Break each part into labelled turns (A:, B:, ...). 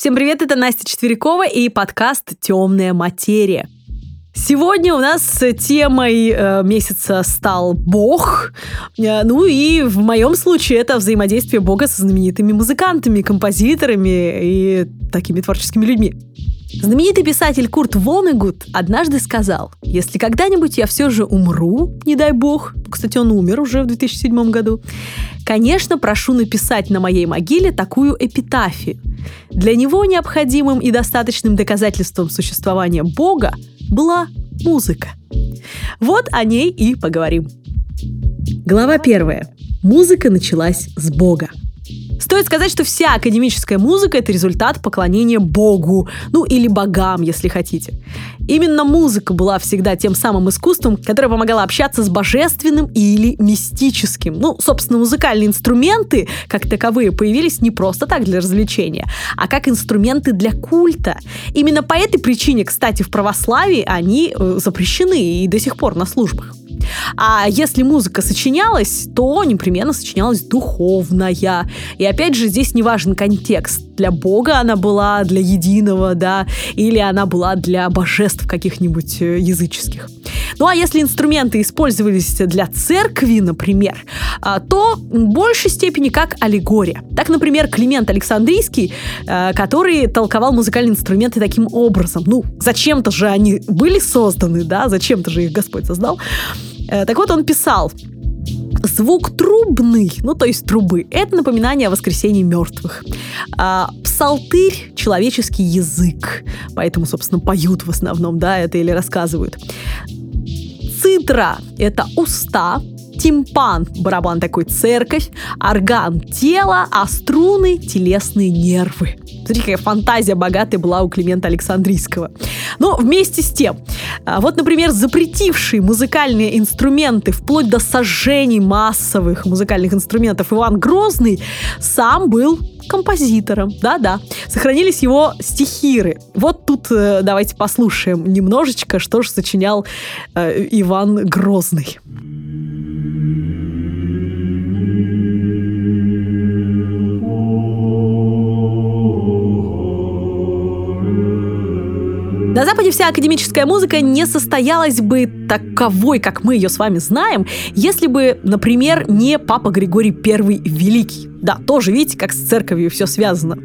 A: Всем привет, это Настя Четверякова и подкаст «Темная материя». Сегодня у нас темой э, месяца стал Бог. Э, ну и в моем случае это взаимодействие Бога со знаменитыми музыкантами, композиторами и такими творческими людьми. Знаменитый писатель Курт Вонегут однажды сказал, если когда-нибудь я все же умру, не дай бог, кстати, он умер уже в 2007 году, конечно, прошу написать на моей могиле такую эпитафию. Для него необходимым и достаточным доказательством существования Бога была музыка. Вот о ней и поговорим. Глава первая. Музыка началась с Бога. Стоит сказать, что вся академическая музыка — это результат поклонения Богу, ну или богам, если хотите. Именно музыка была всегда тем самым искусством, которое помогало общаться с божественным или мистическим. Ну, собственно, музыкальные инструменты, как таковые, появились не просто так для развлечения, а как инструменты для культа. Именно по этой причине, кстати, в православии они э, запрещены и до сих пор на службах. А если музыка сочинялась, то непременно сочинялась духовная. И опять же, здесь не важен контекст. Для Бога она была, для единого, да, или она была для божеств каких-нибудь э, языческих. Ну а если инструменты использовались для церкви, например, а, то в большей степени как аллегория. Так, например, Климент Александрийский, э, который толковал музыкальные инструменты таким образом. Ну, зачем-то же они были созданы, да, зачем-то же их Господь создал. Э, так вот, он писал, Звук трубный, ну то есть трубы, это напоминание о воскресении мертвых. А, псалтырь – человеческий язык, поэтому, собственно, поют в основном, да, это или рассказывают. Цитра – это уста, тимпан – барабан такой церковь, орган – тело, а струны – телесные нервы. Смотри, какая фантазия богатая была у Климента Александрийского. Но вместе с тем, а, вот, например, запретивший музыкальные инструменты вплоть до сожжений массовых музыкальных инструментов Иван Грозный сам был композитором, да-да. Сохранились его стихиры. Вот тут э, давайте послушаем немножечко, что же сочинял э, Иван Грозный. На Западе вся академическая музыка не состоялась бы таковой, как мы ее с вами знаем, если бы, например, не Папа Григорий I Великий. Да, тоже, видите, как с церковью все связано.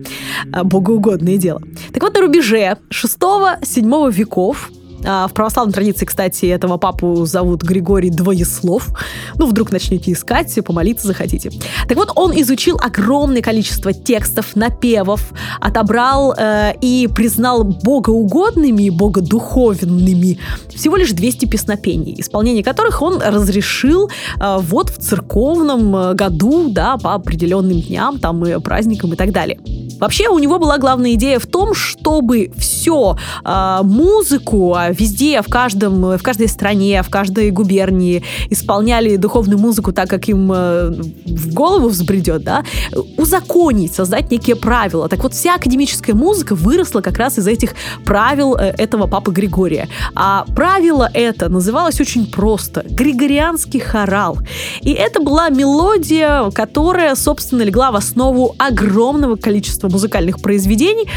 A: А, богоугодное дело. Так вот, на рубеже 6-7 веков в православной традиции, кстати, этого папу зовут Григорий Двоеслов. Ну, вдруг начнете искать, помолиться захотите. Так вот, он изучил огромное количество текстов, напевов, отобрал э, и признал богоугодными и богодуховенными всего лишь 200 песнопений, исполнение которых он разрешил э, вот в церковном э, году, да, по определенным дням, там, и праздникам и так далее. Вообще у него была главная идея в том, чтобы все э, музыку а везде, в каждом, в каждой стране, в каждой губернии исполняли духовную музыку так, как им э, в голову взбредет, да, узаконить, создать некие правила. Так вот, вся академическая музыка выросла как раз из этих правил э, этого папы Григория. А правило это называлось очень просто — Григорианский хорал. И это была мелодия, которая, собственно, легла в основу огромного количества музыкальных произведений.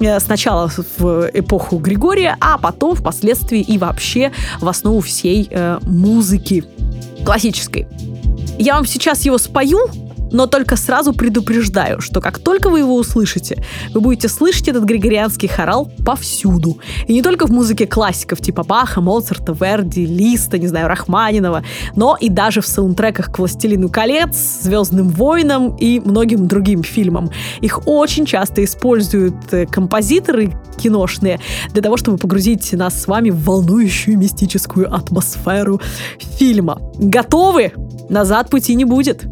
A: Э, сначала в эпоху Григория, а потом впоследствии и вообще в основу всей э, музыки классической. Я вам сейчас его спою, но только сразу предупреждаю, что как только вы его услышите, вы будете слышать этот григорианский хорал повсюду. И не только в музыке классиков типа Баха, Моцарта, Верди, Листа, не знаю, Рахманинова, но и даже в саундтреках к «Властелину колец», «Звездным войнам» и многим другим фильмам. Их очень часто используют э, композиторы киношные для того, чтобы погрузить нас с вами в волнующую мистическую атмосферу фильма. Готовы? Назад пути не будет.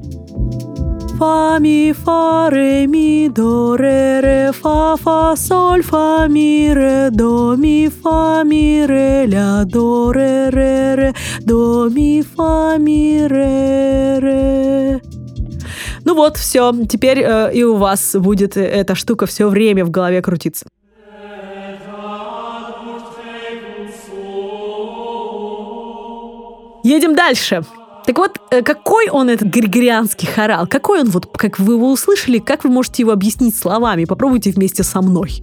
A: Фа, ми, фа, ре, ми, до, ре, ре, фа, фа, соль, фа, ми, ре, до, ми, фа, ми, ре, ля, до, ре, ре, ре, до, ми, фа, ми, ре, ре. Ну вот, все. Теперь э, и у вас будет эта штука все время в голове крутиться. Едем дальше. Так вот, э, какой он этот григорианский хорал? Какой он, вот, как вы его услышали, как вы можете его объяснить словами? Попробуйте вместе со мной.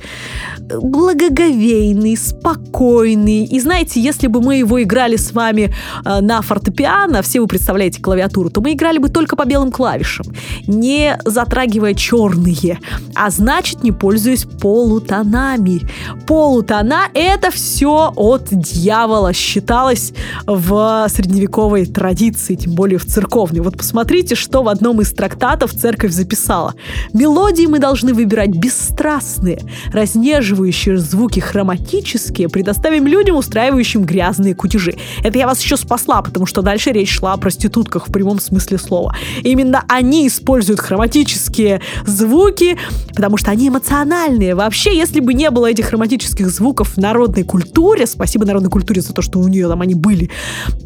A: Благоговейный, спокойный. И знаете, если бы мы его играли с вами э, на фортепиано, все вы представляете клавиатуру, то мы играли бы только по белым клавишам, не затрагивая черные, а значит, не пользуясь полутонами. Полутона — это все от дьявола считалось в средневековой традиции традиции, тем более в церковной. Вот посмотрите, что в одном из трактатов церковь записала. Мелодии мы должны выбирать бесстрастные, разнеживающие звуки хроматические, предоставим людям, устраивающим грязные кутежи. Это я вас еще спасла, потому что дальше речь шла о проститутках в прямом смысле слова. Именно они используют хроматические звуки, потому что они эмоциональные. Вообще, если бы не было этих хроматических звуков в народной культуре, спасибо народной культуре за то, что у нее там они были,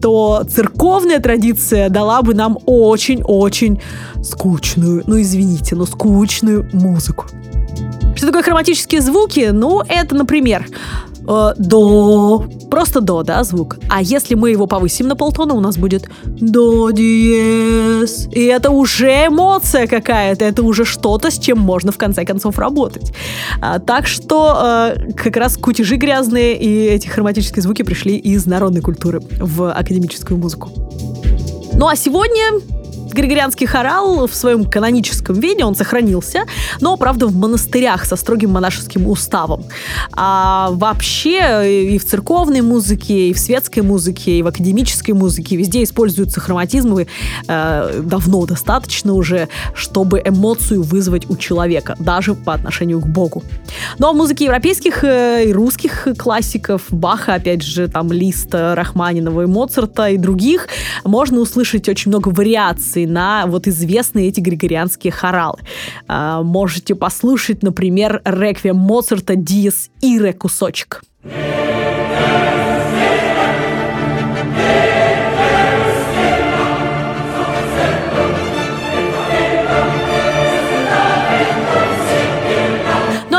A: то церковная традиция композиция дала бы нам очень-очень скучную, ну извините, но скучную музыку. Что такое хроматические звуки? Ну, это, например, э, до, просто до, да, звук. А если мы его повысим на полтона, у нас будет до диез. И это уже эмоция какая-то, это уже что-то, с чем можно в конце концов работать. А, так что э, как раз кутежи грязные и эти хроматические звуки пришли из народной культуры в академическую музыку. Ну а сегодня Григорианский хорал в своем каноническом виде, он сохранился, но, правда, в монастырях со строгим монашеским уставом. А вообще и в церковной музыке, и в светской музыке, и в академической музыке везде используются хроматизмы э, давно достаточно уже, чтобы эмоцию вызвать у человека, даже по отношению к Богу. Но в музыке европейских э, и русских классиков, Баха, опять же, там Листа, Рахманинова и Моцарта и других, можно услышать очень много вариаций на вот известные эти григорианские хоралы. А, можете послушать, например, реквием Моцарта «Диес Ире» кусочек.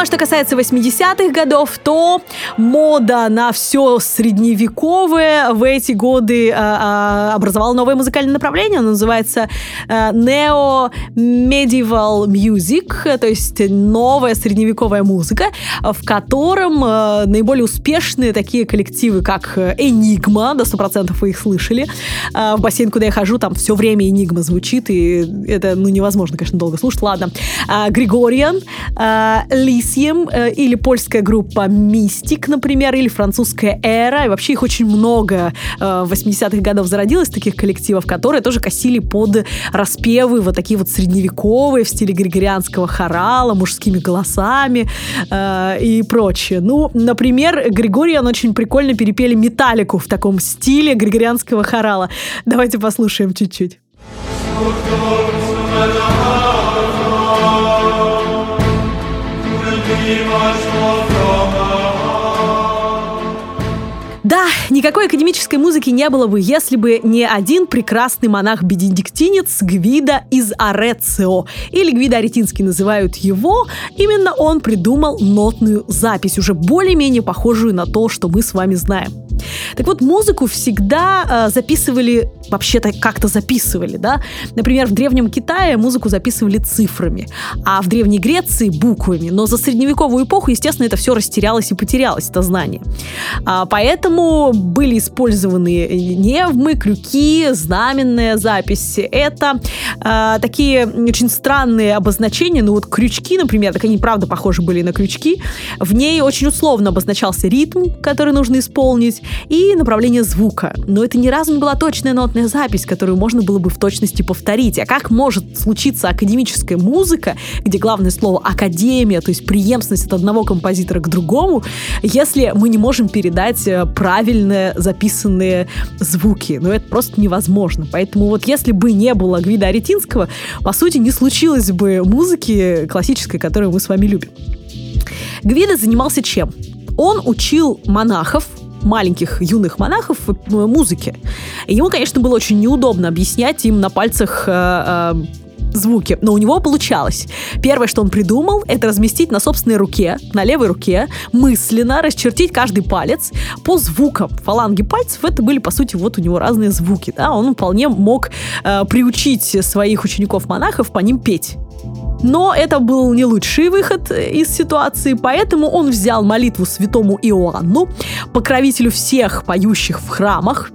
A: что касается 80-х годов, то мода на все средневековое в эти годы а, а, образовала новое музыкальное направление. Оно называется а, Neo Medieval Music, то есть новая средневековая музыка, в котором а, наиболее успешные такие коллективы, как Enigma, до 100% вы их слышали. А, в бассейн, куда я хожу, там все время Enigma звучит, и это ну, невозможно, конечно, долго слушать. Ладно. А, Григориан, а, Лисье, Э, или польская группа Mystic, например, или французская Эра. И вообще их очень много э, в 80-х годов зародилось, таких коллективов, которые тоже косили под распевы вот такие вот средневековые в стиле григорианского хорала, мужскими голосами э, и прочее. Ну, например, Григорий, он очень прикольно перепели металлику в таком стиле григорианского хорала. Давайте послушаем чуть-чуть. niemals vor Никакой академической музыки не было бы, если бы не один прекрасный монах-бенедиктинец Гвида из Орецио, или Гвида Аретинский называют его. Именно он придумал нотную запись, уже более-менее похожую на то, что мы с вами знаем. Так вот, музыку всегда э, записывали, вообще-то как-то записывали, да. Например, в Древнем Китае музыку записывали цифрами, а в Древней Греции буквами. Но за средневековую эпоху, естественно, это все растерялось и потерялось, это знание. А, поэтому были использованы невмы, крюки, знаменная запись. Это э, такие очень странные обозначения, ну вот крючки, например, так они правда похожи были на крючки. В ней очень условно обозначался ритм, который нужно исполнить, и направление звука. Но это ни разу не была точная нотная запись, которую можно было бы в точности повторить. А как может случиться академическая музыка, где главное слово академия, то есть преемственность от одного композитора к другому, если мы не можем передать э, правильно записанные звуки? Ну, это просто невозможно. Поэтому вот если бы не было Гвида Аретинского, по сути, не случилось бы музыки классической, которую мы с вами любим. Гвида занимался чем? Он учил монахов маленьких юных монахов музыке. И ему, конечно, было очень неудобно объяснять им на пальцах э, э, звуки, но у него получалось. Первое, что он придумал, это разместить на собственной руке, на левой руке, мысленно расчертить каждый палец по звукам. Фаланги пальцев это были, по сути, вот у него разные звуки. Да? Он вполне мог э, приучить своих учеников-монахов по ним петь. Но это был не лучший выход из ситуации, поэтому он взял молитву святому Иоанну, покровителю всех поющих в храмах,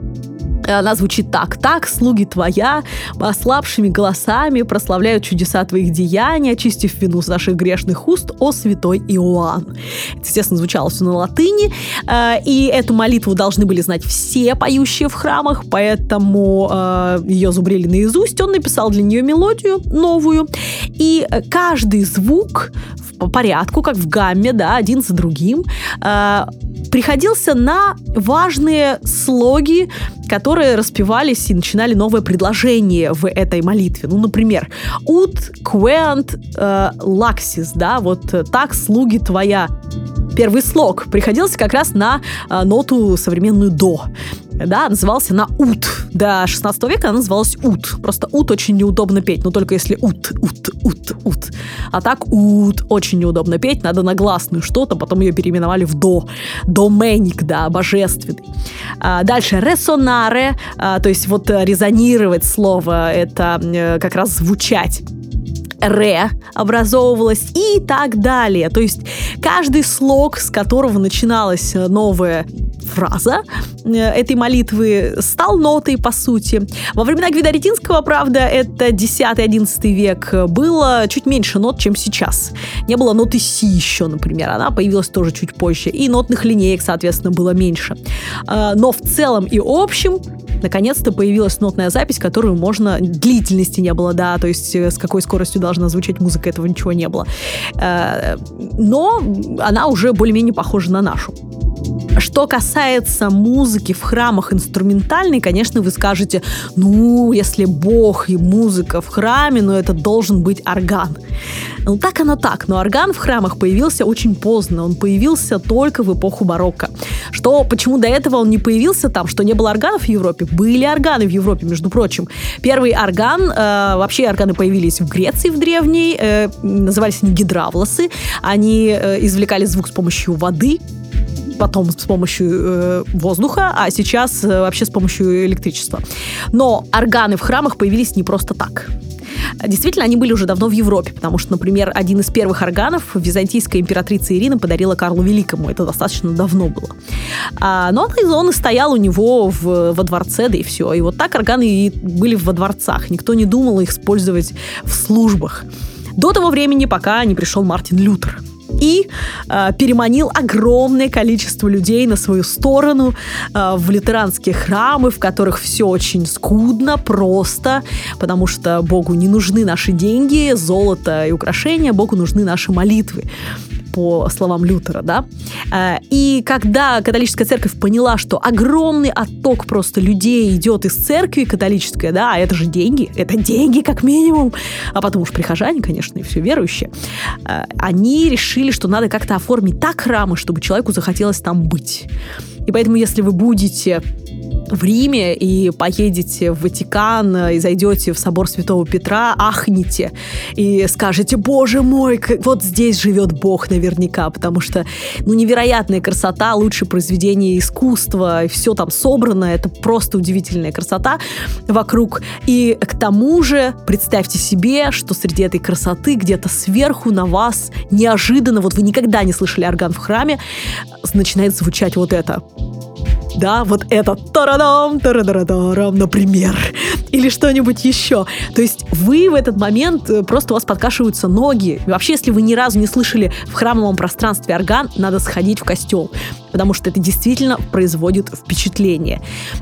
A: она звучит так. «Так, слуги твоя, ослабшими голосами прославляют чудеса твоих деяний, очистив вину с наших грешных уст, о святой Иоанн». Это, естественно, звучало все на латыни, э, и эту молитву должны были знать все поющие в храмах, поэтому э, ее зубрили наизусть. Он написал для нее мелодию новую, и каждый звук по порядку, как в гамме, да, один за другим, э, приходился на важные слоги, которые распевались и начинали новое предложение в этой молитве. Ну, например, «Ut quent э, laxis», да, вот э, «Так, слуги твоя». Первый слог приходился как раз на э, ноту современную «до» да, назывался на ут. До 16 века она называлась ут. Просто ут очень неудобно петь, но только если ут, ут, ут, ут. А так ут очень неудобно петь, надо на гласную что-то, потом ее переименовали в до. Доменик, да, божественный. А, дальше ресонаре, а, то есть вот резонировать слово, это э, как раз звучать ре образовывалось и так далее. То есть каждый слог, с которого начиналась новая фраза э, этой молитвы стал нотой, по сути. Во времена Гвидоретинского, правда, это 10-11 век, было чуть меньше нот, чем сейчас. Не было ноты си еще, например. Она появилась тоже чуть позже. И нотных линеек, соответственно, было меньше. Э, но в целом и общем наконец-то появилась нотная запись, которую можно... Длительности не было, да, то есть э, с какой скоростью должна звучать музыка, этого ничего не было. Но она уже более-менее похожа на нашу. Что касается музыки в храмах инструментальной, конечно, вы скажете, ну, если Бог и музыка в храме, ну, это должен быть орган. Ну, так оно так, но орган в храмах появился очень поздно, он появился только в эпоху барокко. Что, почему до этого он не появился там, что не было органов в Европе? Были органы в Европе, между прочим. Первый орган, э, вообще органы появились в Греции в древней, э, назывались они гидравлосы, они э, извлекали звук с помощью воды, потом с помощью э, воздуха, а сейчас э, вообще с помощью электричества. Но органы в храмах появились не просто так. Действительно, они были уже давно в Европе, потому что, например, один из первых органов византийская императрица Ирина подарила Карлу Великому. Это достаточно давно было. А, но он и стоял у него в, во дворце, да и все. И вот так органы и были во дворцах. Никто не думал их использовать в службах. До того времени, пока не пришел Мартин Лютер и э, переманил огромное количество людей на свою сторону э, в лютеранские храмы, в которых все очень скудно, просто, потому что Богу не нужны наши деньги, золото и украшения, Богу нужны наши молитвы по словам Лютера, да. Э, и когда католическая церковь поняла, что огромный отток просто людей идет из церкви католической, да, а это же деньги, это деньги как минимум, а потом уж прихожане, конечно, и все верующие, э, они решили, что надо как-то оформить так храмы, чтобы человеку захотелось там быть. И поэтому, если вы будете в Риме и поедете в Ватикан и зайдете в собор Святого Петра, ахните и скажете, боже мой, вот здесь живет Бог наверняка, потому что, ну, невероятная красота, лучшее произведение искусства, все там собрано, это просто удивительная красота вокруг. И к тому же представьте себе, что среди этой красоты где-то сверху на вас неожиданно, вот вы никогда не слышали орган в храме, начинает звучать вот это да, вот это тарадам, тарадарадарам, например, или что-нибудь еще. То есть вы в этот момент, э, просто у вас подкашиваются ноги. И вообще, если вы ни разу не слышали в храмовом пространстве орган, надо сходить в костел, потому что это действительно производит впечатление.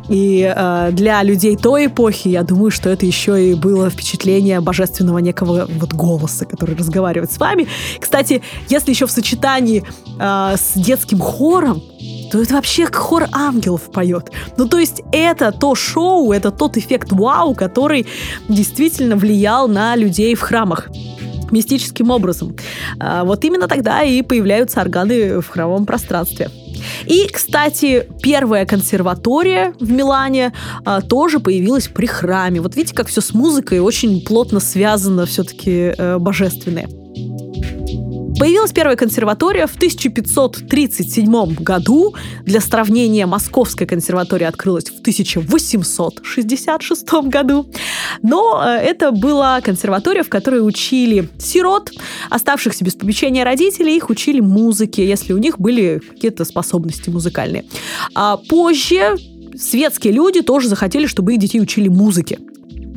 A: И э, для людей той эпохи, я думаю, что это еще и было впечатление божественного некого вот голоса, который разговаривает с вами. Кстати, если еще в сочетании э, с детским хором, то это вообще хор ангелов поет. Ну, то есть это то шоу, это тот эффект вау, который действительно влиял на людей в храмах мистическим образом. А вот именно тогда и появляются органы в храмовом пространстве. И, кстати, первая консерватория в Милане а, тоже появилась при храме. Вот видите, как все с музыкой очень плотно связано все-таки э, божественное. Появилась первая консерватория в 1537 году. Для сравнения, Московская консерватория открылась в 1866 году. Но э, это была консерватория, в которой учили сирот, оставшихся без попечения родителей, их учили музыке, если у них были какие-то способности музыкальные. А позже светские люди тоже захотели, чтобы их детей учили музыке.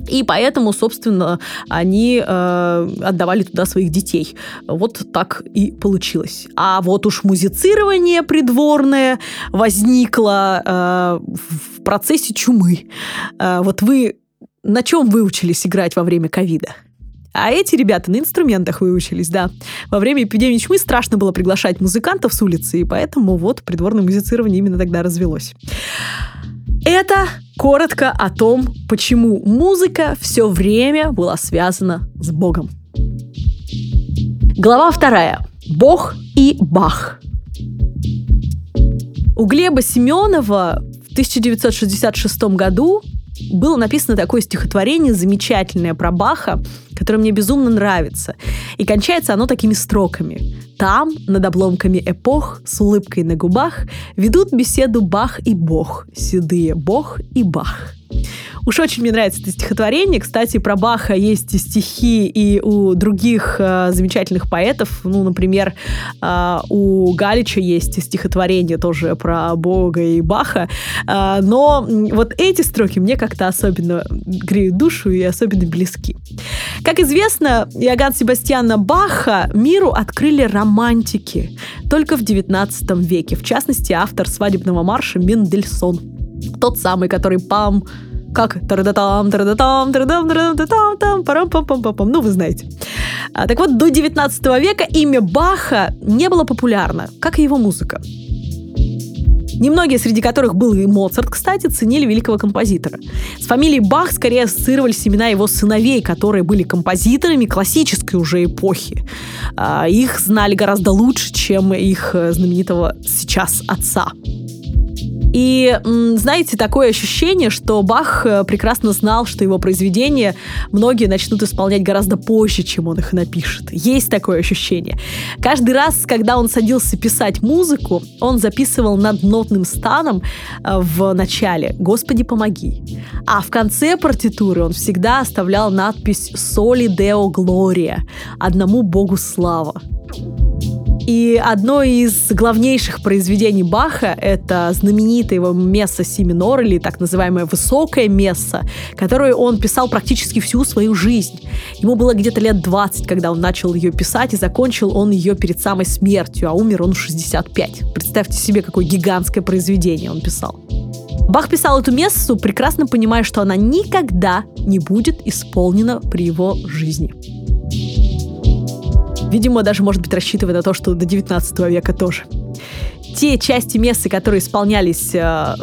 A: И поэтому, собственно, они э, отдавали туда своих детей. Вот так и получилось. А вот уж музицирование придворное возникло э, в процессе чумы. Э, вот вы на чем выучились играть во время ковида? А эти ребята на инструментах выучились, да. Во время эпидемии чумы страшно было приглашать музыкантов с улицы, и поэтому вот придворное музицирование именно тогда развелось. Это коротко о том, почему музыка все время была связана с Богом. Глава вторая. Бог и Бах. У Глеба Семенова в 1966 году было написано такое стихотворение замечательное про Баха, которое мне безумно нравится. И кончается оно такими строками. Там, над обломками эпох, с улыбкой на губах, ведут беседу Бах и Бог, седые Бог и Бах. Уж очень мне нравится это стихотворение. Кстати, про Баха есть стихи и у других э, замечательных поэтов. Ну, например, э, у Галича есть стихотворение тоже про Бога и Баха. Э, но вот эти строки мне как-то особенно греют душу и особенно близки. Как известно, Иоганн Себастьяна Баха миру открыли романтики только в XIX веке. В частности, автор свадебного марша Мендельсон. Тот самый, который пам, как тарадатам, тарадатам, тарадам, тарадатам, там, парам пам пам пам пам Ну, вы знаете. А, так вот, до 19 века имя Баха не было популярно, как и его музыка. Немногие, среди которых был и Моцарт, кстати, ценили великого композитора. С фамилией Бах скорее ассоциировались имена его сыновей, которые были композиторами классической уже эпохи. А, их знали гораздо лучше, чем их э, знаменитого сейчас отца. И, знаете, такое ощущение, что Бах э, прекрасно знал, что его произведения многие начнут исполнять гораздо позже, чем он их напишет. Есть такое ощущение. Каждый раз, когда он садился писать музыку, он записывал над нотным станом э, в начале «Господи, помоги». А в конце партитуры он всегда оставлял надпись «Соли Део Глория» — «Одному Богу слава». И одно из главнейших произведений Баха — это знаменитое его месса си минор, или так называемое высокое месса, которое он писал практически всю свою жизнь. Ему было где-то лет 20, когда он начал ее писать, и закончил он ее перед самой смертью, а умер он в 65. Представьте себе, какое гигантское произведение он писал. Бах писал эту мессу, прекрасно понимая, что она никогда не будет исполнена при его жизни. Видимо, даже, может быть, рассчитывая на то, что до 19 века тоже. Те части мессы, которые исполнялись э,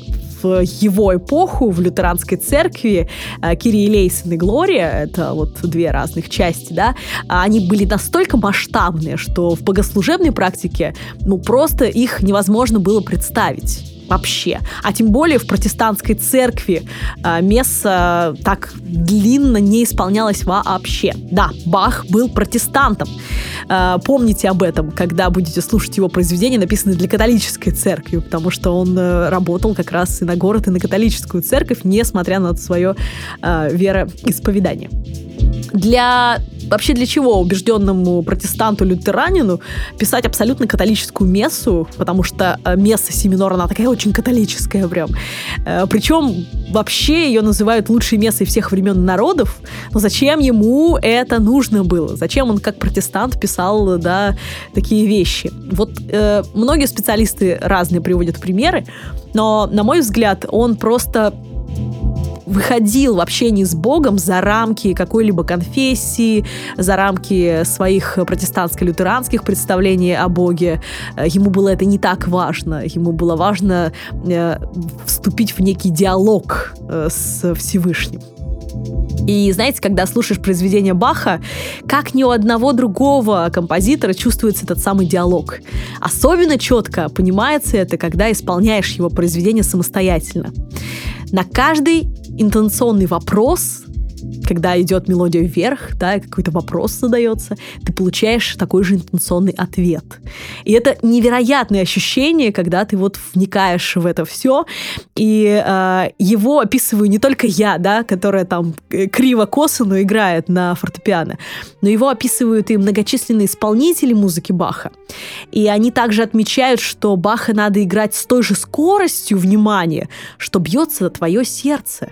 A: в его эпоху в лютеранской церкви э, Кирии Лейсон и Глория, это вот две разных части, да, они были настолько масштабные, что в богослужебной практике, ну, просто их невозможно было представить вообще. А тем более в протестантской церкви э, месса так длинно не исполнялось вообще. Да, Бах был протестантом. Э, помните об этом, когда будете слушать его произведения, написанные для католической церкви, потому что он э, работал как раз и на город, и на католическую церковь, несмотря на свое э, вероисповедание. Для вообще для чего убежденному протестанту-лютеранину писать абсолютно католическую мессу, потому что э, месса Семинора, она такая очень католическая прям. Э, Причем вообще ее называют лучшей мессой всех времен народов, но зачем ему это нужно было? Зачем он как протестант писал, да, такие вещи? Вот э, многие специалисты разные приводят примеры, но, на мой взгляд, он просто выходил в общении с Богом за рамки какой-либо конфессии, за рамки своих протестантско-лютеранских представлений о Боге. Э, ему было это не так важно. Ему было важно э, вступить в некий диалог э, с Всевышним. И знаете, когда слушаешь произведение Баха, как ни у одного другого композитора чувствуется этот самый диалог. Особенно четко понимается это, когда исполняешь его произведение самостоятельно. На каждый интонационный вопрос когда идет мелодия вверх, да, какой-то вопрос задается, ты получаешь такой же интенционный ответ. И это невероятное ощущение, когда ты вот вникаешь в это все, и э, его описываю не только я, да, которая там э, криво-косо, но играет на фортепиано, но его описывают и многочисленные исполнители музыки Баха. И они также отмечают, что Баха надо играть с той же скоростью внимания, что бьется твое сердце.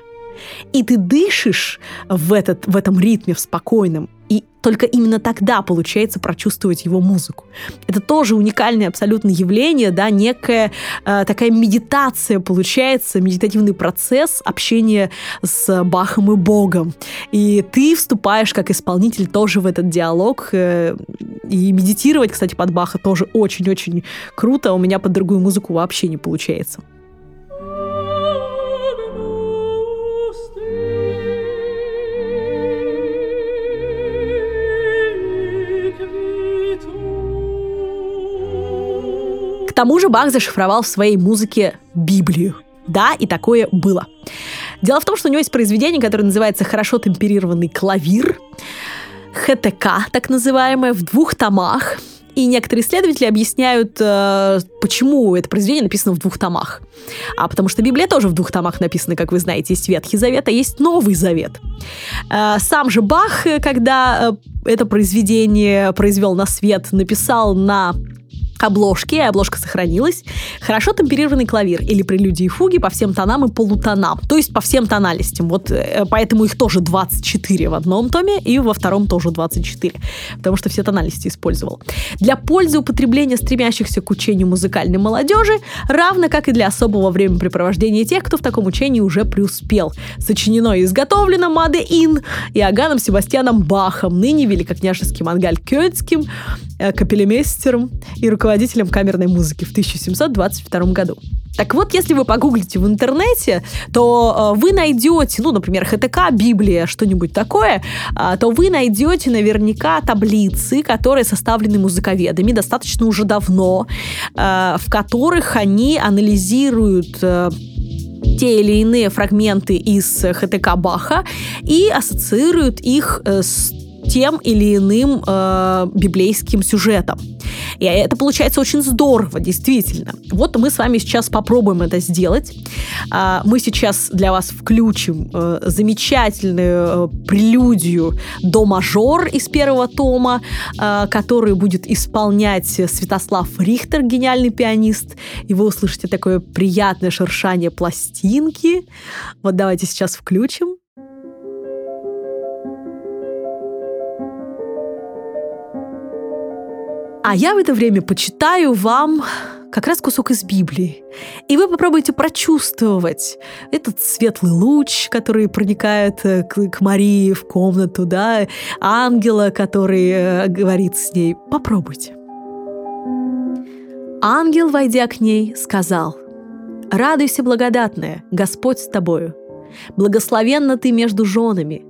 A: И ты дышишь в, этот, в этом ритме, в спокойном, и только именно тогда получается прочувствовать его музыку. Это тоже уникальное абсолютно явление, да, некая э, такая медитация получается, медитативный процесс общения с Бахом и Богом. И ты вступаешь как исполнитель тоже в этот диалог. Э, и медитировать, кстати, под Баха тоже очень-очень круто. У меня под другую музыку вообще не получается. Тому же Бах зашифровал в своей музыке Библию. Да, и такое было. Дело в том, что у него есть произведение, которое называется «Хорошо темперированный клавир», ХТК, так называемое, в двух томах. И некоторые исследователи объясняют, э, почему это произведение написано в двух томах. А потому что Библия тоже в двух томах написана, как вы знаете, есть Ветхий Завет, а есть Новый Завет. Э, сам же Бах, когда э, это произведение произвел на свет, написал на обложки, и обложка сохранилась. Хорошо темперированный клавир или прелюдии и фуги по всем тонам и полутонам, то есть по всем тональностям. Вот э, поэтому их тоже 24 в одном томе и во втором тоже 24, потому что все тональности использовал. Для пользы употребления стремящихся к учению музыкальной молодежи, равно как и для особого времяпрепровождения тех, кто в таком учении уже преуспел. Сочинено и изготовлено Маде Ин Иоганном Себастьяном Бахом, ныне великокняжеским Ангаль Кёцким, э, капелемейстером и руководителем руководителем камерной музыки в 1722 году. Так вот, если вы погуглите в интернете, то э, вы найдете, ну, например, ХТК, Библия, что-нибудь такое, э, то вы найдете наверняка таблицы, которые составлены музыковедами достаточно уже давно, э, в которых они анализируют э, те или иные фрагменты из ХТК Баха и ассоциируют их э, с тем или иным э, библейским сюжетом. И это получается очень здорово, действительно. Вот мы с вами сейчас попробуем это сделать. Э, мы сейчас для вас включим э, замечательную э, прелюдию до мажор из первого тома, э, который будет исполнять Святослав Рихтер, гениальный пианист. И вы услышите такое приятное шершание пластинки. Вот давайте сейчас включим. А я в это время почитаю вам как раз кусок из Библии. И вы попробуйте прочувствовать этот светлый луч, который проникает э, к, к Марии в комнату, да, ангела, который э, говорит с ней. Попробуйте. Ангел, войдя к ней, сказал, «Радуйся, благодатная, Господь с тобою. Благословенна ты между женами».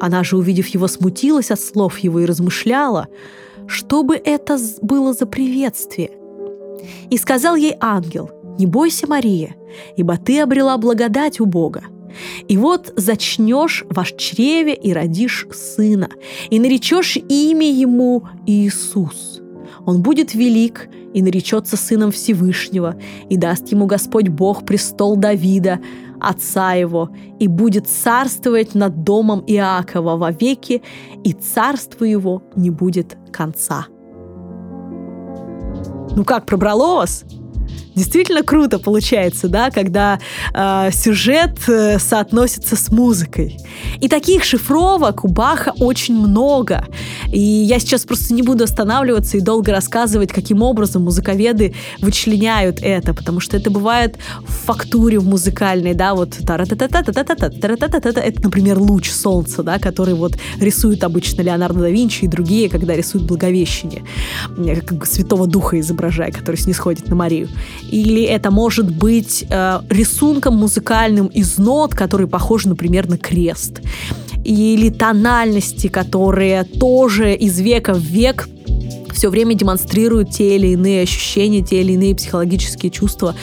A: Она же, увидев его, смутилась от слов его и размышляла, что бы это было за приветствие. И сказал ей ангел, «Не бойся, Мария, ибо ты обрела благодать у Бога. И вот зачнешь ваш чреве и родишь сына, и наречешь имя ему Иисус. Он будет велик и наречется сыном Всевышнего, и даст ему Господь Бог престол Давида, отца его, и будет царствовать над домом Иакова вовеки, и царству его не будет конца. Ну как, пробрало вас? Действительно круто получается, да, когда э, сюжет соотносится с музыкой. И таких шифровок у Баха очень много. И я сейчас просто не буду останавливаться и долго рассказывать, каким образом музыковеды вычленяют это, потому что это бывает в фактуре музыкальной, да, вот это, например, луч солнца, да, который вот рисует обычно Леонардо да Винчи и другие, когда рисуют Благовещение, как Святого Духа изображая, который снисходит на Марию. Или это может быть э, рисунком музыкальным из нот, который похож, например, на крест, или тональности, которые тоже из века в век все время демонстрируют те или иные ощущения, те или иные психологические чувства.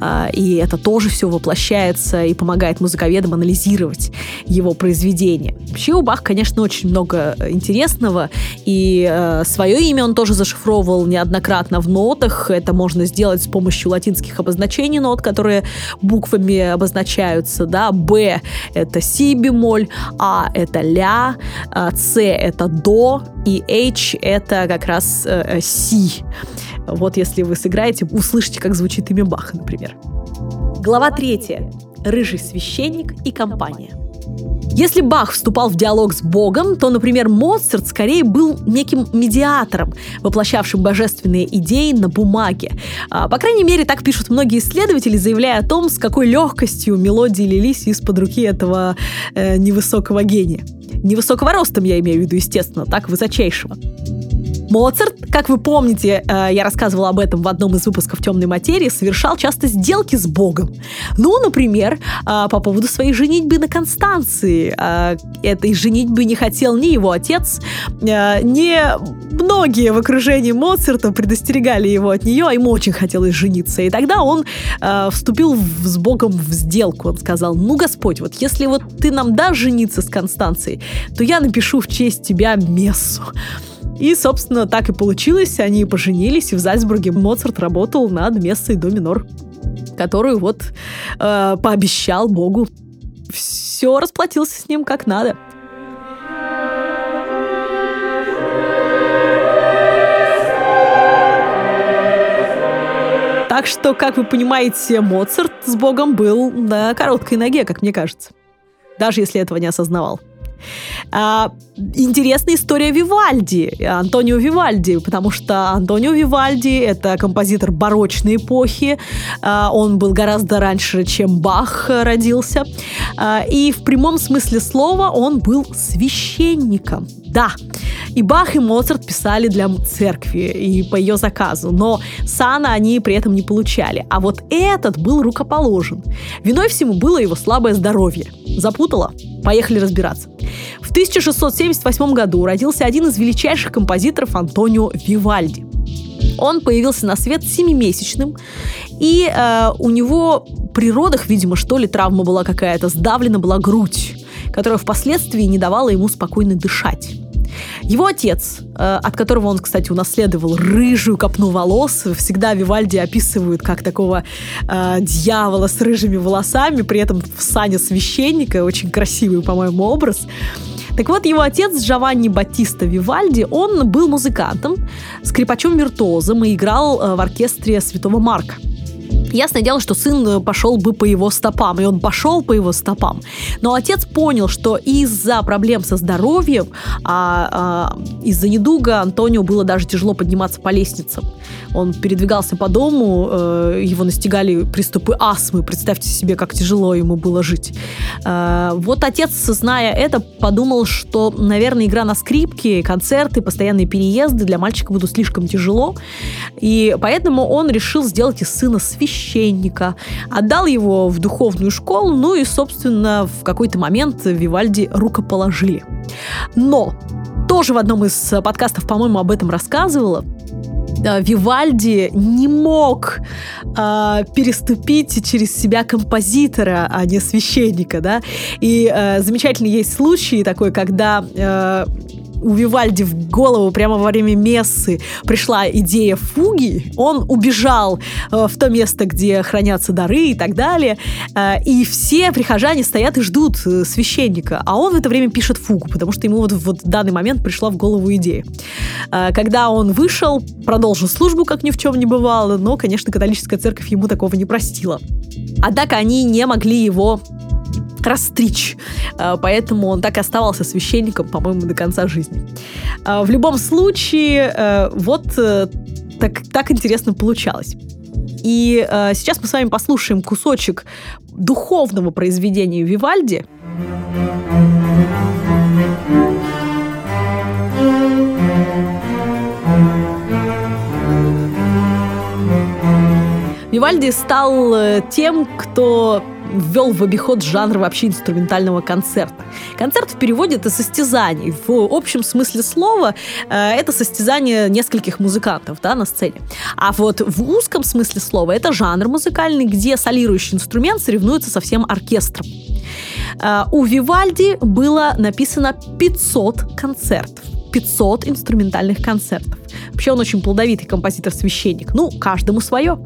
A: А, и это тоже все воплощается и помогает музыковедам анализировать его произведения. Вообще у Баха, конечно, очень много интересного. И э, свое имя он тоже зашифровывал неоднократно в нотах. Это можно сделать с помощью латинских обозначений нот, которые буквами обозначаются. Да? Б — это си бемоль, А — это ля, С — это до, и H — это как раз э, э, си. Вот если вы сыграете, услышите, как звучит имя Баха, например. Глава третья. Рыжий священник и компания. Если Бах вступал в диалог с Богом, то, например, Моцарт скорее был неким медиатором, воплощавшим божественные идеи на бумаге. А, по крайней мере, так пишут многие исследователи, заявляя о том, с какой легкостью мелодии лились из-под руки этого э, невысокого гения. Невысокого ростом я имею в виду, естественно, так высочайшего. Моцарт, как вы помните, э, я рассказывала об этом в одном из выпусков «Темной материи», совершал часто сделки с Богом. Ну, например, э, по поводу своей женитьбы на Констанции. Э, этой женитьбы не хотел ни его отец, ни многие в окружении Моцарта предостерегали его от нее, а ему очень хотелось жениться. И тогда он вступил с Богом в сделку. Он сказал, ну, Господь, вот если вот ты нам дашь жениться с Констанцией, то я напишу в честь тебя мессу. И, собственно, так и получилось. Они поженились, и в Зальцбурге Моцарт работал над мессой до минор, которую вот э, пообещал Богу. Все расплатился с ним как надо. Так что, как вы понимаете, Моцарт с Богом был на короткой ноге, как мне кажется. Даже если этого не осознавал. А, интересная история Вивальди, Антонио Вивальди, потому что Антонио Вивальди — это композитор барочной эпохи, а, он был гораздо раньше, чем Бах родился, а, и в прямом смысле слова он был священником. Да, и Бах, и Моцарт писали для церкви и по ее заказу, но сана они при этом не получали. А вот этот был рукоположен. Виной всему было его слабое здоровье. Запутала? Поехали разбираться. В 1678 году родился один из величайших композиторов Антонио Вивальди. Он появился на свет семимесячным, и э, у него при родах, видимо, что ли, травма была какая-то, сдавлена была грудь, которая впоследствии не давала ему спокойно дышать. Его отец, э, от которого он, кстати, унаследовал рыжую копну волос, всегда Вивальди описывают как такого э, дьявола с рыжими волосами, при этом в сане священника, очень красивый, по-моему, образ. Так вот, его отец Джованни Батиста Вивальди, он был музыкантом, скрипачом-виртуозом и играл э, в оркестре Святого Марка. Ясное дело, что сын э, пошел бы по его стопам, и он пошел по его стопам. Но отец понял, что из-за проблем со здоровьем, а, а, из-за недуга Антонио было даже тяжело подниматься по лестницам. Он передвигался по дому, э, его настигали приступы астмы. Представьте себе, как тяжело ему было жить. Э, вот отец, зная это, подумал, что, наверное, игра на скрипке, концерты, постоянные переезды для мальчика будут слишком тяжело. И поэтому он решил сделать из сына священника. Отдал его в духовную школу, ну и, собственно, в какой-то момент Вивальди рукоположили. Но тоже в одном из подкастов, по-моему, об этом рассказывала. Вивальди не мог э, переступить через себя композитора, а не священника, да. И э, замечательный есть случай такой, когда э, у Вивальди в голову прямо во время мессы пришла идея фуги, он убежал э, в то место, где хранятся дары и так далее, э, и все прихожане стоят и ждут э, священника, а он в это время пишет фугу, потому что ему вот, вот в данный момент пришла в голову идея. Когда он вышел, продолжил службу, как ни в чем не бывало, но, конечно, католическая церковь ему такого не простила. Однако они не могли его расстричь. А, поэтому он так и оставался священником, по-моему, до конца жизни. А, в любом случае, э, вот э, так, так интересно получалось. И э, сейчас мы с вами послушаем кусочек духовного произведения Вивальди. Вивальди стал тем, кто ввел в обиход жанр вообще инструментального концерта. Концерт в переводе это состязание. В общем смысле слова э, это состязание нескольких музыкантов да, на сцене. А вот в узком смысле слова это жанр музыкальный, где солирующий инструмент соревнуется со всем оркестром. Э, у Вивальди было написано 500 концертов. 500 инструментальных концертов. Вообще он очень плодовитый композитор-священник. Ну, каждому свое.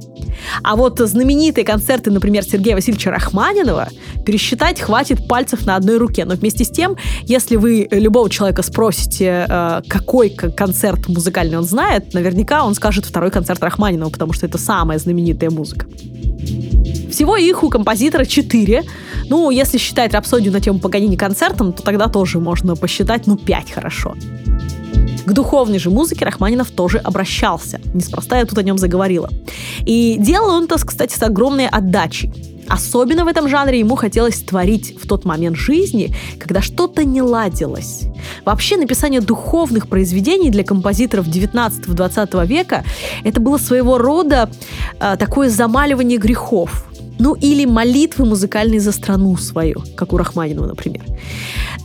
A: А вот знаменитые концерты, например, Сергея Васильевича Рахманинова, пересчитать хватит пальцев на одной руке. Но вместе с тем, если вы любого человека спросите, э, какой концерт музыкальный он знает, наверняка он скажет второй концерт Рахманинова, потому что это самая знаменитая музыка. Всего их у композитора четыре. Ну, если считать рапсодию на тему Паганини концертом, то тогда тоже можно посчитать, ну, пять хорошо. К духовной же музыке Рахманинов тоже обращался. Неспроста я тут о нем заговорила. И делал он это, кстати, с огромной отдачей. Особенно в этом жанре ему хотелось творить в тот момент жизни, когда что-то не ладилось. Вообще написание духовных произведений для композиторов 19-20 века это было своего рода э, такое замаливание грехов. Ну или молитвы музыкальные за страну свою, как у Рахманинова, например.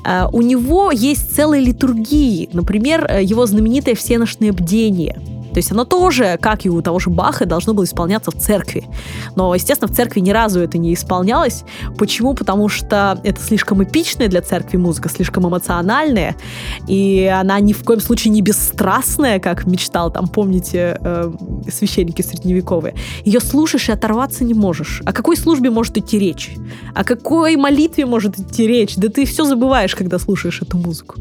A: Э, у него есть целые литургии, например, э, его знаменитое «Всеношное бдение», то есть оно тоже, как и у того же Баха, должно было исполняться в церкви. Но, естественно, в церкви ни разу это не исполнялось. Почему? Потому что это слишком эпичная для церкви музыка, слишком эмоциональная, и она ни в коем случае не бесстрастная, как мечтал, там, помните, э, священники средневековые. Ее слушаешь и оторваться не можешь. О какой службе может идти речь? О какой молитве может идти речь? Да ты все забываешь, когда слушаешь эту музыку.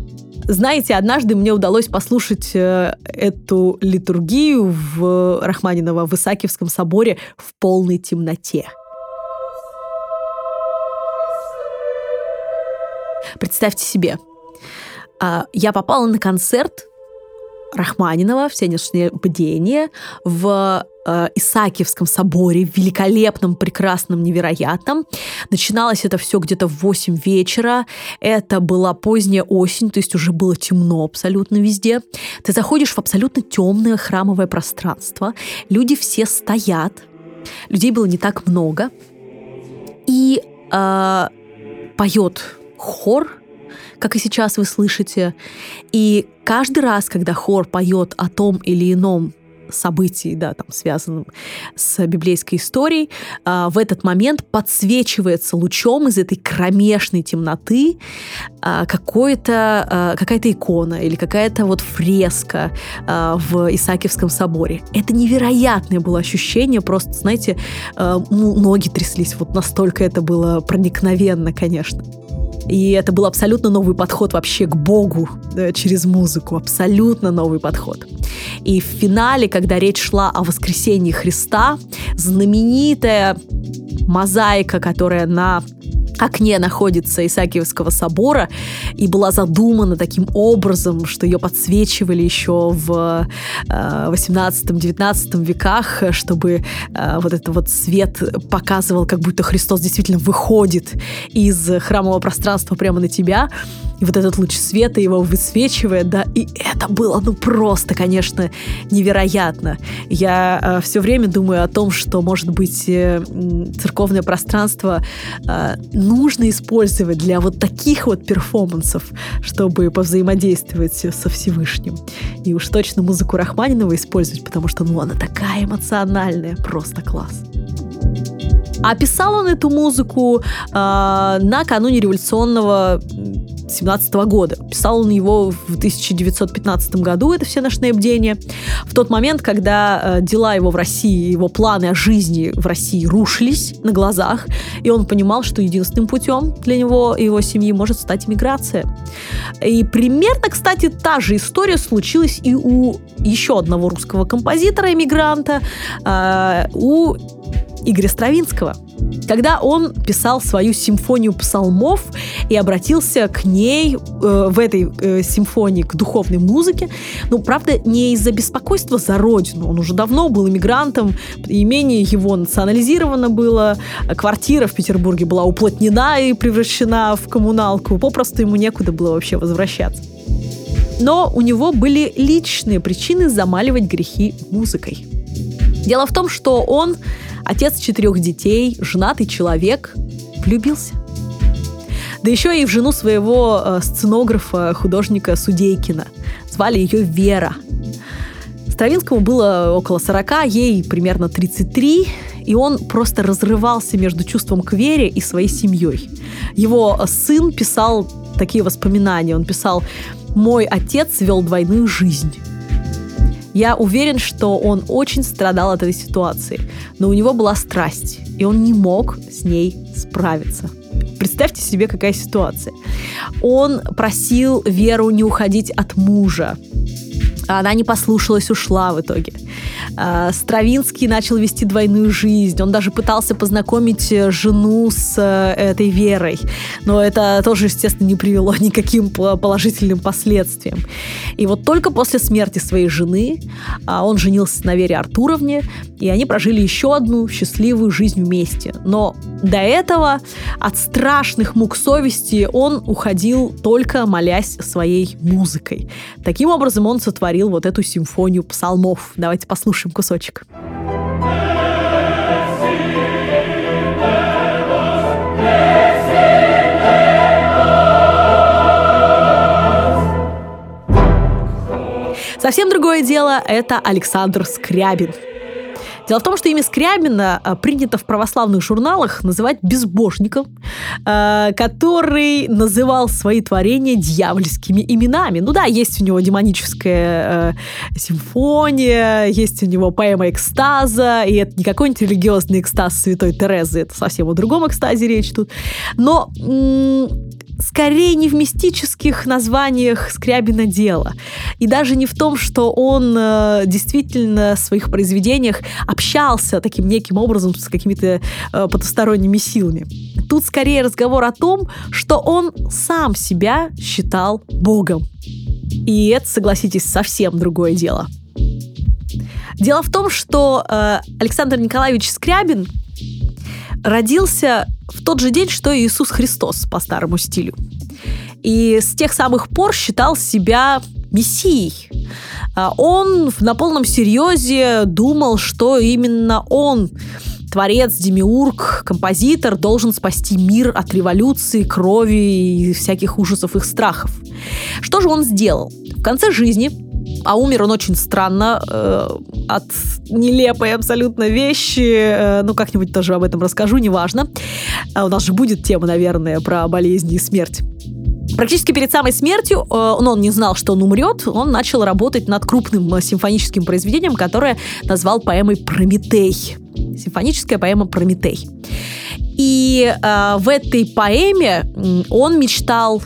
A: Знаете, однажды мне удалось послушать э, эту литургию в Рахманинова в Исаакиевском соборе в полной темноте. Представьте себе, а, я попала на концерт Рахманинова «Всенешнее бдение» в э, Исаакиевском соборе, великолепном, прекрасном, невероятном. Начиналось это все где-то в 8 вечера. Это была поздняя осень, то есть уже было темно абсолютно везде. Ты заходишь в абсолютно темное храмовое пространство. Люди все стоят. Людей было не так много. И э, поет хор, как и сейчас вы слышите. И каждый раз, когда хор поет о том или ином событий, да, там, связанным с библейской историей, а, в этот момент подсвечивается лучом из этой кромешной темноты а, какое-то, а, какая-то икона или какая-то вот фреска в Исаакиевском соборе. Это невероятное было ощущение, просто, знаете, ну, ноги тряслись, вот настолько это было проникновенно, конечно. И это был абсолютно новый подход вообще к Богу да, через музыку. Абсолютно новый подход. И в финале, когда речь шла о воскресении Христа, знаменитая мозаика, которая на окне находится Исаакиевского собора и была задумана таким образом, что ее подсвечивали еще в 18-19 э, веках, чтобы э, вот этот вот свет показывал, как будто Христос действительно выходит из храмового пространства прямо на тебя и вот этот луч света его высвечивает, да, и это было, ну, просто, конечно, невероятно. Я э, все время думаю о том, что, может быть, э, церковное пространство э, нужно использовать для вот таких вот перформансов, чтобы повзаимодействовать со Всевышним. И уж точно музыку Рахманинова использовать, потому что, ну, она такая эмоциональная, просто класс. А писал он эту музыку э, накануне революционного 17 года. Писал он его в 1915 году, это все ночные бдения. В тот момент, когда э, дела его в России, его планы о жизни в России рушились на глазах, и он понимал, что единственным путем для него и его семьи может стать иммиграция. И примерно, кстати, та же история случилась и у еще одного русского композитора-иммигранта, э, у Игоря Стравинского – когда он писал свою симфонию псалмов и обратился к ней э, в этой э, симфонии к духовной музыке. Ну, правда, не из-за беспокойства за родину. Он уже давно был иммигрантом, имение его национализировано было, квартира в Петербурге была уплотнена и превращена в коммуналку. Попросту ему некуда было вообще возвращаться. Но у него были личные причины замаливать грехи музыкой. Дело в том, что он отец четырех детей, женатый человек, влюбился. Да еще и в жену своего э, сценографа, художника Судейкина. Звали ее Вера. Стравинскому было около 40, ей примерно 33, и он просто разрывался между чувством к Вере и своей семьей. Его сын писал такие воспоминания. Он писал, мой отец вел двойную жизнь. Я уверен, что он очень страдал от этой ситуации, но у него была страсть, и он не мог с ней справиться. Представьте себе, какая ситуация. Он просил Веру не уходить от мужа, она не послушалась, ушла в итоге. А, Стравинский начал вести двойную жизнь. Он даже пытался познакомить э, жену с э, этой Верой. Но это тоже, естественно, не привело никаким положительным последствиям. И вот только после смерти своей жены а, он женился на Вере Артуровне, и они прожили еще одну счастливую жизнь вместе. Но до этого от страшных мук совести он уходил только молясь своей музыкой. Таким образом он сотворил вот эту симфонию псалмов. Давайте послушаем кусочек. Совсем другое дело – это Александр Скрябин – Дело в том, что имя Скрябина а, принято в православных журналах называть безбожником, а, который называл свои творения дьявольскими именами. Ну да, есть у него демоническая э, симфония, есть у него поэма экстаза, и это не какой-нибудь религиозный экстаз Святой Терезы, это совсем о другом экстазе речь тут. Но скорее не в мистических названиях Скрябина дело. И даже не в том, что он э, действительно в своих произведениях общался таким неким образом с какими-то э, потусторонними силами. Тут скорее разговор о том, что он сам себя считал Богом. И это, согласитесь, совсем другое дело. Дело в том, что э, Александр Николаевич Скрябин родился в тот же день, что и Иисус Христос по старому стилю. И с тех самых пор считал себя мессией. А он на полном серьезе думал, что именно он творец, демиург, композитор должен спасти мир от революции, крови и всяких ужасов их страхов. Что же он сделал? В конце жизни а умер он очень странно, э, от нелепой абсолютно вещи. Э, ну, как-нибудь тоже об этом расскажу, неважно. А у нас же будет тема, наверное, про болезни и смерть. Практически перед самой смертью, э, но он не знал, что он умрет, он начал работать над крупным э, симфоническим произведением, которое назвал поэмой «Прометей». Симфоническая поэма «Прометей». И э, в этой поэме он мечтал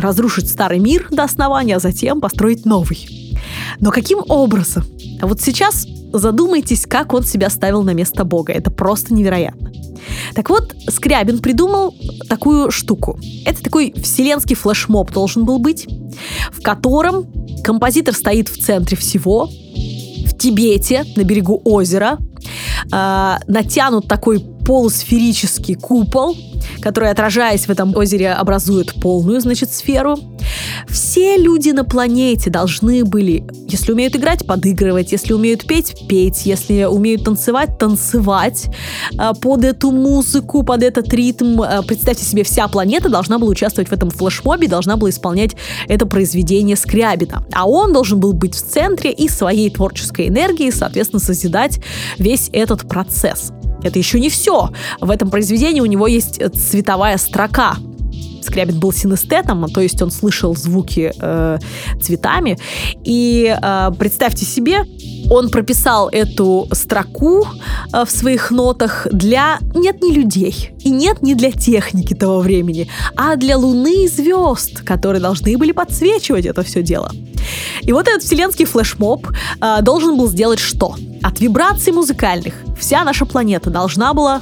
A: разрушить старый мир до основания, а затем построить новый. Но каким образом? А вот сейчас задумайтесь, как он себя ставил на место Бога. Это просто невероятно. Так вот, Скрябин придумал такую штуку. Это такой вселенский флешмоб должен был быть, в котором композитор стоит в центре всего, в Тибете, на берегу озера, э, натянут такой полусферический купол, который, отражаясь в этом озере, образует полную, значит, сферу. Все люди на планете должны были, если умеют играть, подыгрывать, если умеют петь, петь, если умеют танцевать, танцевать а, под эту музыку, под этот ритм. А, представьте себе, вся планета должна была участвовать в этом флешмобе, должна была исполнять это произведение Скрябина. А он должен был быть в центре и своей творческой энергией, соответственно, созидать весь этот процесс. Это еще не все. В этом произведении у него есть э, цветовая строка. Скрябин был синестетом, то есть он слышал звуки э, цветами. И э, представьте себе, он прописал эту строку э, в своих нотах для нет не людей и нет не для техники того времени, а для луны и звезд, которые должны были подсвечивать это все дело. И вот этот вселенский флешмоб э, должен был сделать что? От вибраций музыкальных вся наша планета должна была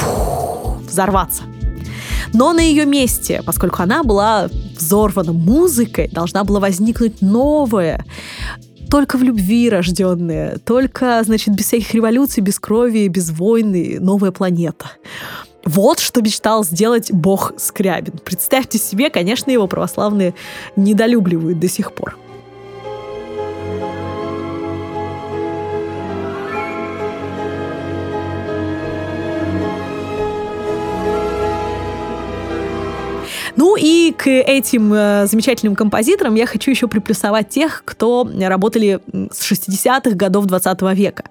A: пух, взорваться. Но на ее месте, поскольку она была взорвана музыкой, должна была возникнуть новая, только в любви рожденная, только, значит, без всяких революций, без крови, без войны, новая планета. Вот что мечтал сделать бог Скрябин. Представьте себе, конечно, его православные недолюбливают до сих пор. Ну и к этим э, замечательным композиторам я хочу еще приплюсовать тех, кто работали с 60-х годов 20 века.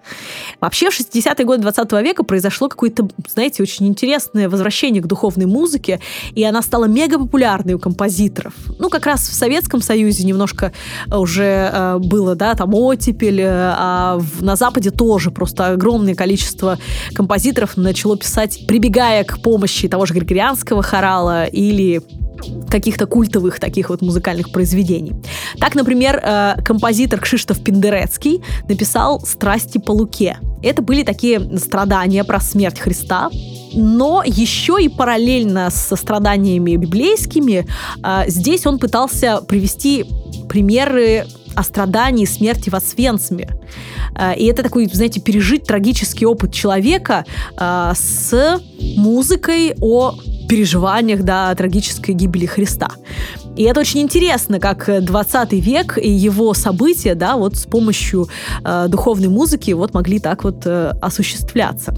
A: Вообще в 60-е годы 20 века произошло какое-то, знаете, очень интересное возвращение к духовной музыке, и она стала мега популярной у композиторов. Ну, как раз в Советском Союзе немножко уже э, было, да, там оттепель, э, а в, на Западе тоже просто огромное количество композиторов начало писать, прибегая к помощи того же Григорианского хорала или каких-то культовых таких вот музыкальных произведений. Так, например, э, композитор Кшиштоф Пиндерецкий написал «Страсти по Луке». Это были такие страдания про смерть Христа, но еще и параллельно со страданиями библейскими э, здесь он пытался привести примеры о страдании и смерти в Освенциме. Э, и это такой, знаете, пережить трагический опыт человека с музыкой о переживаниях, да, трагической гибели Христа. И это очень интересно, как 20 век и его события, да, вот с помощью э, духовной музыки вот могли так вот э, осуществляться.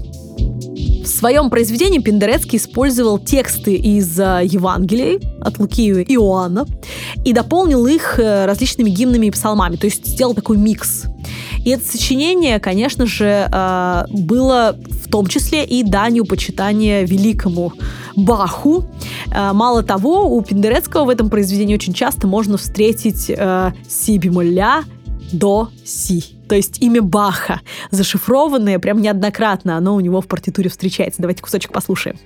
A: В своем произведении Пендерецкий использовал тексты из э, Евангелий от Луки и Иоанна и дополнил их э, различными гимнами и псалмами, то есть сделал такой микс. И это сочинение, конечно же, э, было в том числе и данью почитания великому Баху. Мало того, у Пендерецкого в этом произведении очень часто можно встретить си бемоль до си. То есть имя Баха, зашифрованное прям неоднократно, оно у него в партитуре встречается. Давайте кусочек послушаем.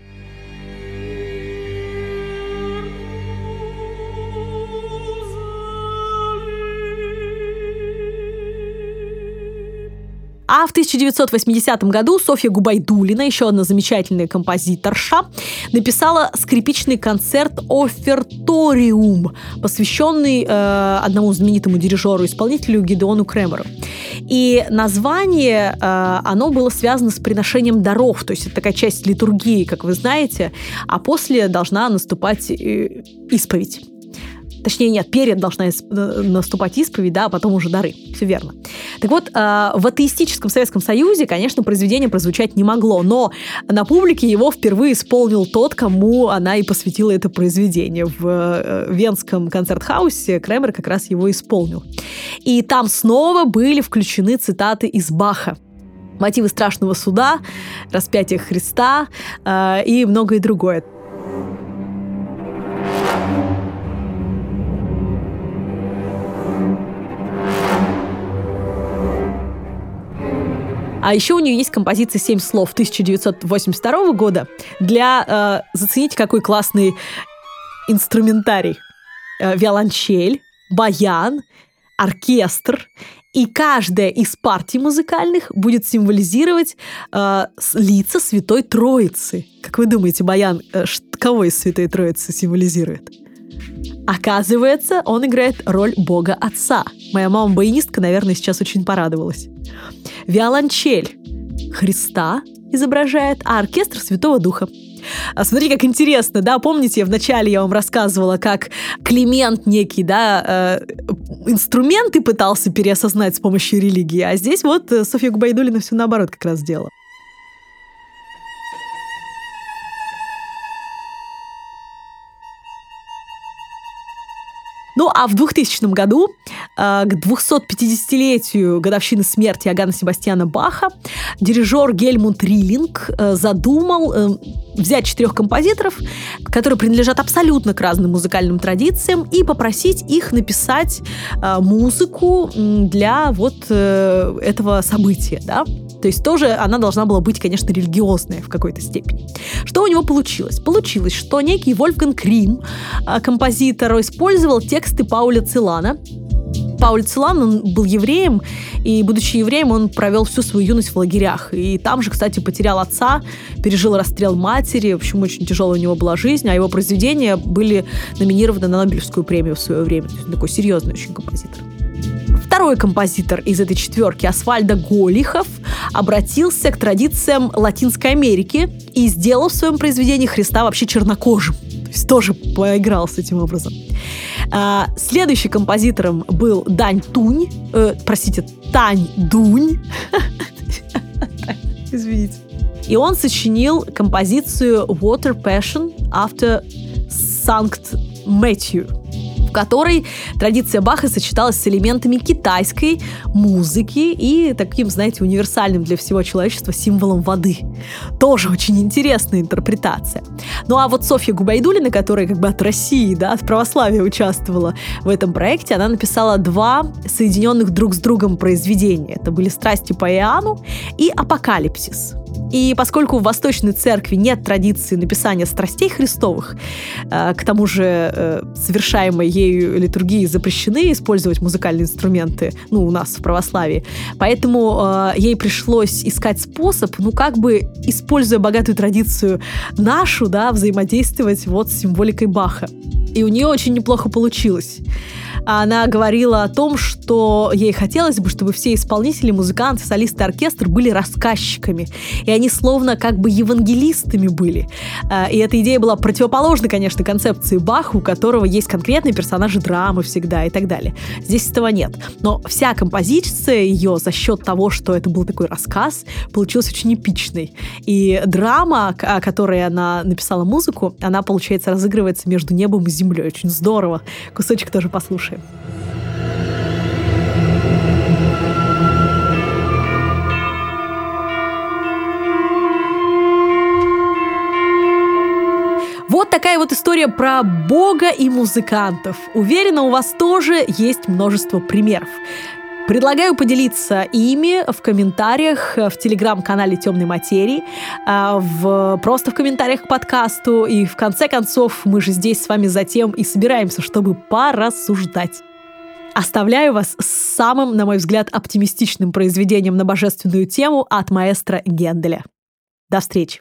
A: А в 1980 году Софья Губайдулина, еще одна замечательная композиторша, написала скрипичный концерт «Оферториум», посвященный э, одному знаменитому дирижеру-исполнителю Гидеону Кремеру. И название, э, оно было связано с приношением даров, то есть это такая часть литургии, как вы знаете, а после должна наступать э, исповедь. Точнее, нет, перед должна наступать исповедь, да, а потом уже дары. Все верно. Так вот, э, в атеистическом Советском Союзе, конечно, произведение прозвучать не могло, но на публике его впервые исполнил тот, кому она и посвятила это произведение. В э, Венском концерт-хаусе Кремер как раз его исполнил. И там снова были включены цитаты из Баха мотивы страшного суда, распятие Христа э, и многое другое. А еще у нее есть композиция «Семь слов» 1982 года для... Э, зацените, какой классный инструментарий. Э, виолончель, баян, оркестр. И каждая из партий музыкальных будет символизировать э, лица Святой Троицы. Как вы думаете, баян э, кого из Святой Троицы символизирует? Оказывается, он играет роль Бога Отца. Моя мама баянистка, наверное, сейчас очень порадовалась. Виолончель Христа изображает, а оркестр Святого Духа. А смотри, как интересно, да, помните, вначале я вам рассказывала, как Климент некий, да, э, инструменты пытался переосознать с помощью религии, а здесь вот э, Софья Губайдулина все наоборот как раз сделала. Ну, а в 2000 году, э, к 250-летию годовщины смерти Агана Себастьяна Баха, дирижер Гельмут Риллинг э, задумал э, взять четырех композиторов, которые принадлежат абсолютно к разным музыкальным традициям, и попросить их написать музыку для вот этого события, да. То есть тоже она должна была быть, конечно, религиозная в какой-то степени. Что у него получилось? Получилось, что некий Вольфган Крим, композитор, использовал тексты Пауля Цилана, Пауль Цилан, он был евреем, и, будучи евреем, он провел всю свою юность в лагерях. И там же, кстати, потерял отца, пережил расстрел матери, в общем, очень тяжелая у него была жизнь, а его произведения были номинированы на Нобелевскую премию в свое время. Такой серьезный очень композитор. Второй композитор из этой четверки, Асфальдо Голихов, обратился к традициям Латинской Америки и сделал в своем произведении Христа вообще чернокожим. Есть тоже поиграл с этим образом. А, следующим композитором был Дань Тунь, э, простите, Тань Дунь. Извините. И он сочинил композицию Water Passion After Санкт Мэтью которой традиция Баха сочеталась с элементами китайской музыки и таким, знаете, универсальным для всего человечества символом воды. Тоже очень интересная интерпретация. Ну а вот Софья Губайдулина, которая как бы от России, да, от православия участвовала в этом проекте, она написала два соединенных друг с другом произведения. Это были «Страсти по Иоанну» и «Апокалипсис». И поскольку в Восточной Церкви нет традиции написания страстей Христовых, э, к тому же э, совершаемой ею литургии запрещены использовать музыкальные инструменты, ну, у нас в православии, поэтому э, ей пришлось искать способ, ну, как бы, используя богатую традицию нашу, да, взаимодействовать вот с символикой Баха. И у нее очень неплохо получилось она говорила о том, что ей хотелось бы, чтобы все исполнители, музыканты, солисты, оркестр были рассказчиками. И они словно как бы евангелистами были. А, и эта идея была противоположна, конечно, концепции Баха, у которого есть конкретные персонажи драмы всегда и так далее. Здесь этого нет. Но вся композиция ее за счет того, что это был такой рассказ, получилась очень эпичной. И драма, о которой она написала музыку, она, получается, разыгрывается между небом и землей. Очень здорово. Кусочек тоже послушаем души. Вот такая вот история про Бога и музыкантов. Уверена, у вас тоже есть множество примеров. Предлагаю поделиться ими в комментариях в телеграм-канале Темной материи, а, в, просто в комментариях к подкасту. И в конце концов, мы же здесь с вами затем и собираемся, чтобы порассуждать. Оставляю вас с самым, на мой взгляд, оптимистичным произведением на божественную тему от маэстро Генделя. До встречи!